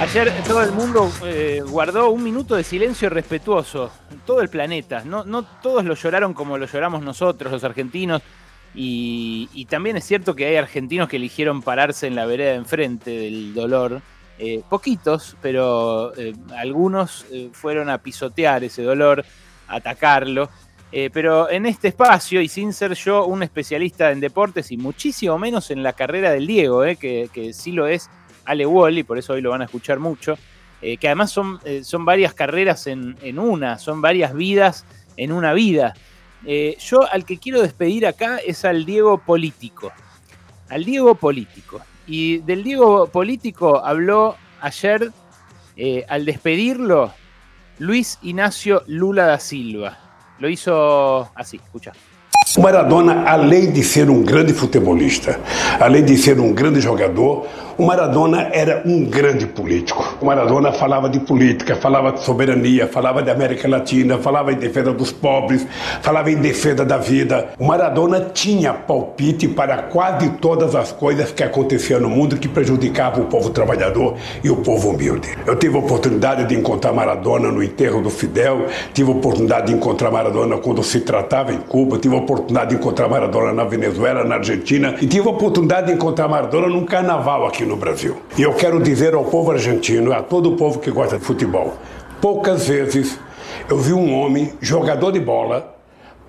Ayer todo el mundo eh, guardó un minuto de silencio respetuoso, todo el planeta. No, todos lo lloraron como lo lloramos nosotros, los argentinos. Y, también es cierto que hay argentinos que eligieron pararse en la vereda enfrente del dolor. Eh, poquitos, pero eh, algunos fueron a pisotear ese dolor, a atacarlo. pero en este espacio, y sin ser yo un especialista en deportes y muchísimo menos en la carrera del Diego, que sí lo es Ale Wall, y por eso hoy lo van a escuchar mucho, eh, que además son, eh, son varias carreras en, una, son varias vidas en una vida. Eh, yo al que quiero despedir acá es al Diego político, al Diego político. Y del Diego político habló ayer, al despedirlo, Luis Ignacio Lula da Silva. Lo hizo así, escucha. Maradona, além de ser um grande futebolista, além de ser um grande jogador, o Maradona era um grande político. O Maradona falava de política, falava de soberania, falava de América Latina, falava em defesa dos pobres, falava em defesa da vida. O Maradona tinha palpite para quase todas as coisas que aconteciam no mundo que prejudicavam o povo trabalhador e o povo humilde. Eu tive a oportunidade de encontrar Maradona no enterro do Fidel, tive a oportunidade de encontrar Maradona quando se tratava em Cuba, tive a oportunidade de encontrar Maradona na Venezuela, na Argentina e tive a oportunidade de encontrar Maradona num carnaval aqui no Brasil. E eu quero dizer ao povo argentino, a todo o povo que gosta de futebol, poucas vezes eu vi um homem, jogador de bola,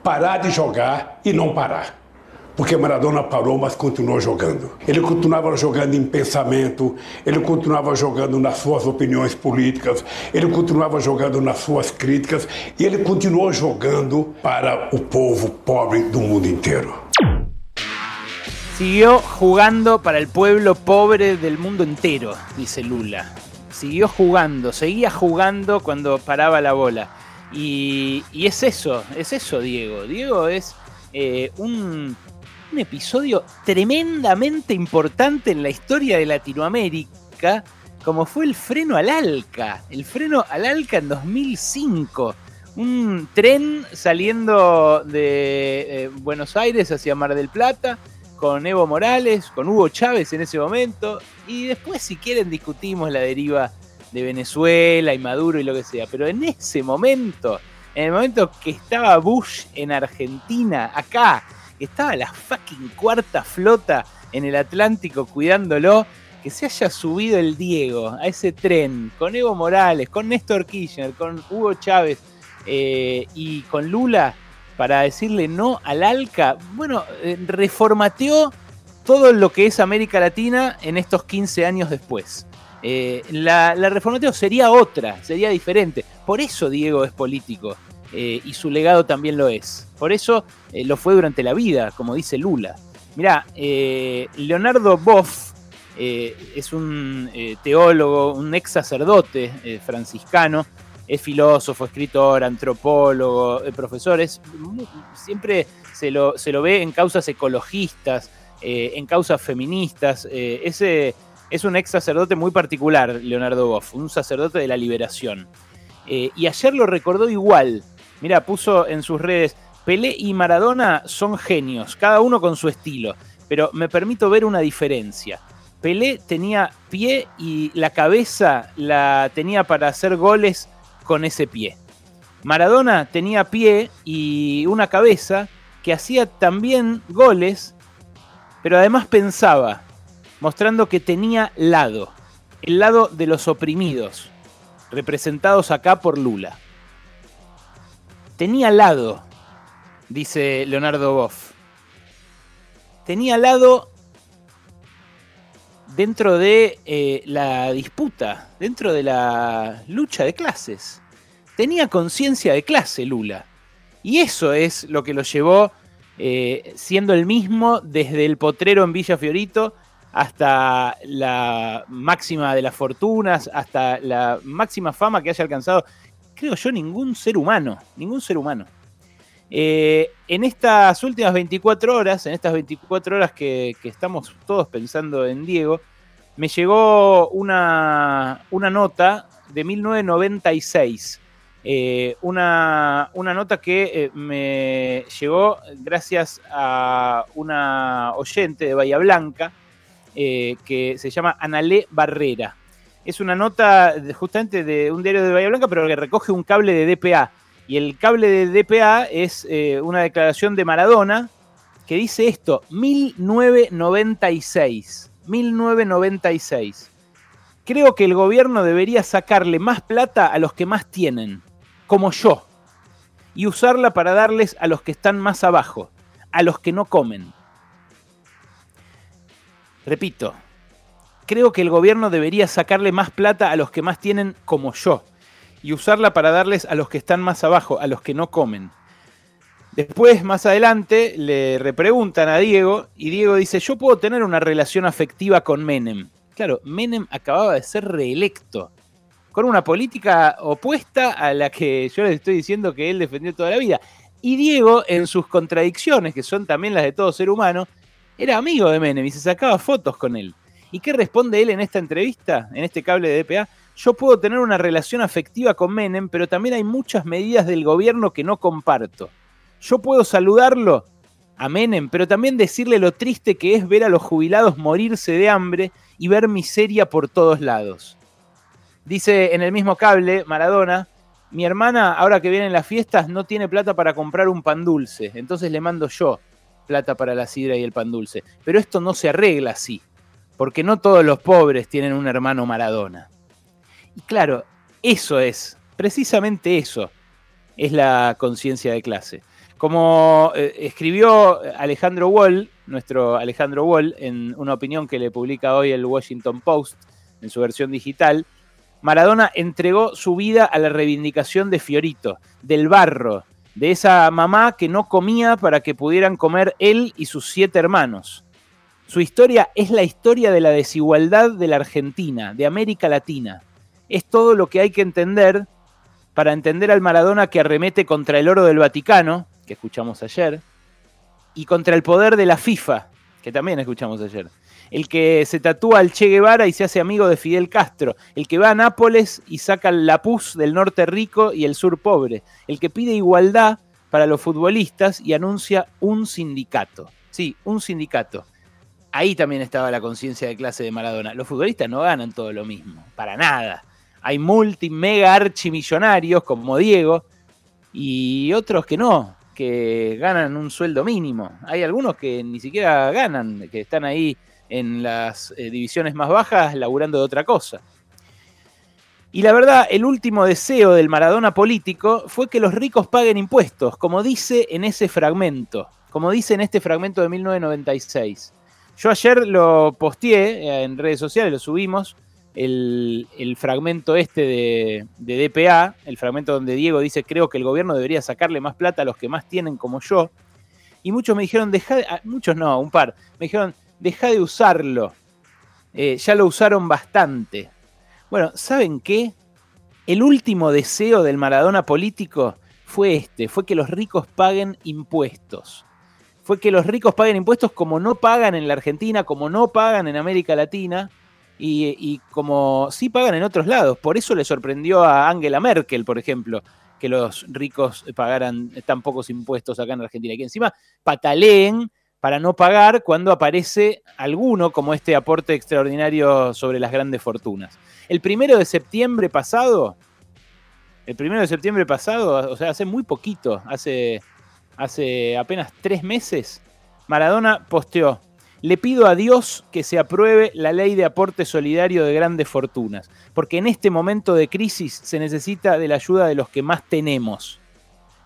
parar de jogar e não parar. Porque Maradona parou, mas continuou jogando. Ele continuava jogando em pensamento, ele continuava jogando nas suas opiniões políticas, ele continuava jogando nas suas críticas e ele continuou jogando para o povo pobre do mundo inteiro. Siguió jugando para el pueblo pobre del mundo entero, dice Lula. Siguió jugando, seguía jugando cuando paraba la bola. Y, es eso, es eso, Diego. Diego es eh, un, un episodio tremendamente importante en la historia de Latinoamérica, como fue el freno al Alca. El freno al Alca en 2005 un tren saliendo de eh, Buenos Aires hacia Mar del Plata con Evo Morales, con Hugo Chávez en ese momento, y después si quieren discutimos la deriva de Venezuela y Maduro y lo que sea, pero en ese momento, en el momento que estaba Bush en Argentina, acá, estaba la fucking cuarta flota en el Atlántico cuidándolo, que se haya subido el Diego a ese tren con Evo Morales, con Néstor Kirchner, con Hugo Chávez eh, y con Lula, para decirle no al ALCA, bueno, eh, reformateó todo lo que es América Latina en estos 15 años después. Eh, la, reformateo sería otra, sería diferente. Por eso Diego es político eh, y su legado también lo es. Por eso lo fue durante la vida, como dice Lula. Mirá, Leonardo Boff es un teólogo, un ex sacerdote franciscano es filósofo, escritor, antropólogo, eh, profesor, siempre se lo, se lo, ve en causas ecologistas, eh, en causas feministas. Eh, ese es un ex sacerdote muy particular, Leonardo Boff, un sacerdote de la liberación. y ayer lo recordó igual. Mira, puso en sus redes, Pelé y Maradona son genios, cada uno con su estilo, pero me permito ver una diferencia. Pelé tenía pie y la cabeza la tenía para hacer goles con ese pie. Maradona tenía pie y una cabeza que hacía también goles, pero además pensaba, mostrando que tenía lado, el lado de los oprimidos, representados acá por Lula. Tenía lado, dice Leonardo Boff. Tenía lado dentro de eh, la disputa, dentro de la lucha de clases. Tenía conciencia de clase Lula. Y eso es lo que lo llevó eh, siendo el mismo desde el potrero en Villa Fiorito hasta la máxima de las fortunas, hasta la máxima fama que haya alcanzado, creo yo, ningún ser humano, ningún ser humano. Eh, en estas últimas 24 horas, en estas 24 horas que, estamos todos pensando en Diego, me llegó una, nota de 1996. Eh, una, nota que eh, me llegó gracias a una oyente de Bahía Blanca que se llama Analé Barrera. Es una nota justamente de un diario de Bahía Blanca, pero que recoge un cable de DPA. Y el cable de DPA es eh, una declaración de Maradona que dice esto, 1996. 1996. Creo que el gobierno debería sacarle más plata a los que más tienen, como yo, y usarla para darles a los que están más abajo, a los que no comen. Repito, creo que el gobierno debería sacarle más plata a los que más tienen como yo y usarla para darles a los que están más abajo, a los que no comen. Después, más adelante, le repreguntan a Diego y Diego dice, yo puedo tener una relación afectiva con Menem. Claro, Menem acababa de ser reelecto, con una política opuesta a la que yo les estoy diciendo que él defendió toda la vida. Y Diego, en sus contradicciones, que son también las de todo ser humano, era amigo de Menem y se sacaba fotos con él. ¿Y qué responde él en esta entrevista, en este cable de DPA? Yo puedo tener una relación afectiva con Menem, pero también hay muchas medidas del gobierno que no comparto. Yo puedo saludarlo a Menem, pero también decirle lo triste que es ver a los jubilados morirse de hambre y ver miseria por todos lados. Dice en el mismo cable Maradona, mi hermana, ahora que vienen las fiestas, no tiene plata para comprar un pan dulce, entonces le mando yo plata para la sidra y el pan dulce. Pero esto no se arregla así porque no todos los pobres tienen un hermano Maradona. Y claro, eso es, precisamente eso es la conciencia de clase. Como eh, escribió Alejandro Wall, nuestro Alejandro Wall, en una opinión que le publica hoy el Washington Post en su versión digital, Maradona entregó su vida a la reivindicación de Fiorito, del barro, de esa mamá que no comía para que pudieran comer él y sus siete hermanos. Su historia es la historia de la desigualdad de la Argentina, de América Latina. Es todo lo que hay que entender para entender al Maradona que arremete contra el oro del Vaticano, que escuchamos ayer, y contra el poder de la FIFA, que también escuchamos ayer. El que se tatúa al Che Guevara y se hace amigo de Fidel Castro. El que va a Nápoles y saca la pus del norte rico y el sur pobre. El que pide igualdad para los futbolistas y anuncia un sindicato. Sí, un sindicato ahí también estaba la conciencia de clase de Maradona. Los futbolistas no ganan todo lo mismo, para nada. Hay multi, mega archimillonarios como Diego y otros que no, que ganan un sueldo mínimo. Hay algunos que ni siquiera ganan, que están ahí en las eh, divisiones más bajas laburando de otra cosa. Y la verdad, el último deseo del Maradona político fue que los ricos paguen impuestos, como dice en ese fragmento, como dice en este fragmento de 1996. Yo ayer lo posteé eh, en redes sociales, lo subimos, el, fragmento este de, DPA, el fragmento donde Diego dice, creo que el gobierno debería sacarle más plata a los que más tienen como yo. Y muchos me dijeron, deja de, ah, muchos no, un par, me dijeron, deja de usarlo. Eh, ya lo usaron bastante. Bueno, ¿saben qué? El último deseo del Maradona político fue este, fue que los ricos paguen impuestos fue que los ricos paguen impuestos como no pagan en la Argentina, como no pagan en América Latina y, como sí pagan en otros lados. Por eso le sorprendió a Angela Merkel, por ejemplo, que los ricos pagaran tan pocos impuestos acá en Argentina. Y que encima pataleen para no pagar cuando aparece alguno como este aporte extraordinario sobre las grandes fortunas. El primero de septiembre pasado, el primero de septiembre pasado, o sea, hace muy poquito, hace hace apenas tres meses, Maradona posteó, le pido a Dios que se apruebe la ley de aporte solidario de grandes fortunas, porque en este momento de crisis se necesita de la ayuda de los que más tenemos.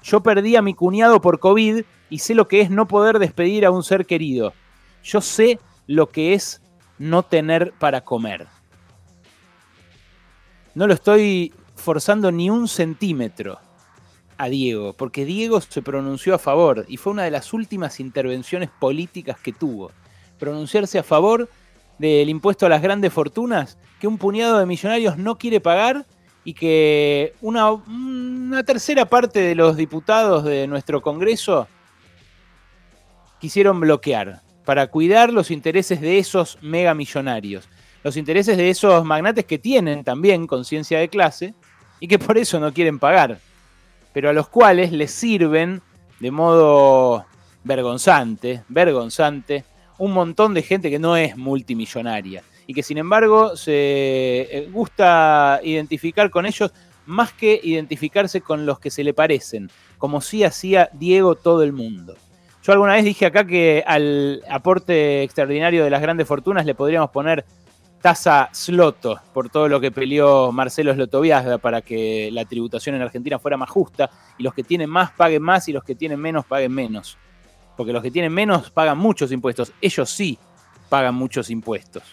Yo perdí a mi cuñado por COVID y sé lo que es no poder despedir a un ser querido. Yo sé lo que es no tener para comer. No lo estoy forzando ni un centímetro a Diego, porque Diego se pronunció a favor y fue una de las últimas intervenciones políticas que tuvo. Pronunciarse a favor del impuesto a las grandes fortunas que un puñado de millonarios no quiere pagar y que una, una tercera parte de los diputados de nuestro Congreso quisieron bloquear para cuidar los intereses de esos mega millonarios, los intereses de esos magnates que tienen también conciencia de clase y que por eso no quieren pagar pero a los cuales les sirven de modo vergonzante, vergonzante, un montón de gente que no es multimillonaria y que sin embargo se eh, gusta identificar con ellos más que identificarse con los que se le parecen, como sí hacía Diego todo el mundo. Yo alguna vez dije acá que al aporte extraordinario de las grandes fortunas le podríamos poner tasa Sloto por todo lo que peleó Marcelo Slotoviazga para que la tributación en Argentina fuera más justa y los que tienen más paguen más y los que tienen menos paguen menos. Porque los que tienen menos pagan muchos impuestos, ellos sí pagan muchos impuestos.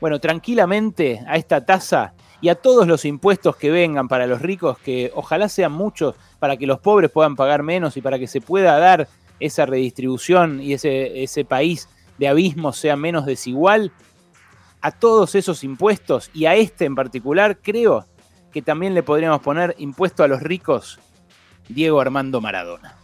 Bueno, tranquilamente a esta tasa y a todos los impuestos que vengan para los ricos, que ojalá sean muchos para que los pobres puedan pagar menos y para que se pueda dar esa redistribución y ese, ese país de abismo sea menos desigual, a todos esos impuestos y a este en particular, creo que también le podríamos poner impuesto a los ricos Diego Armando Maradona.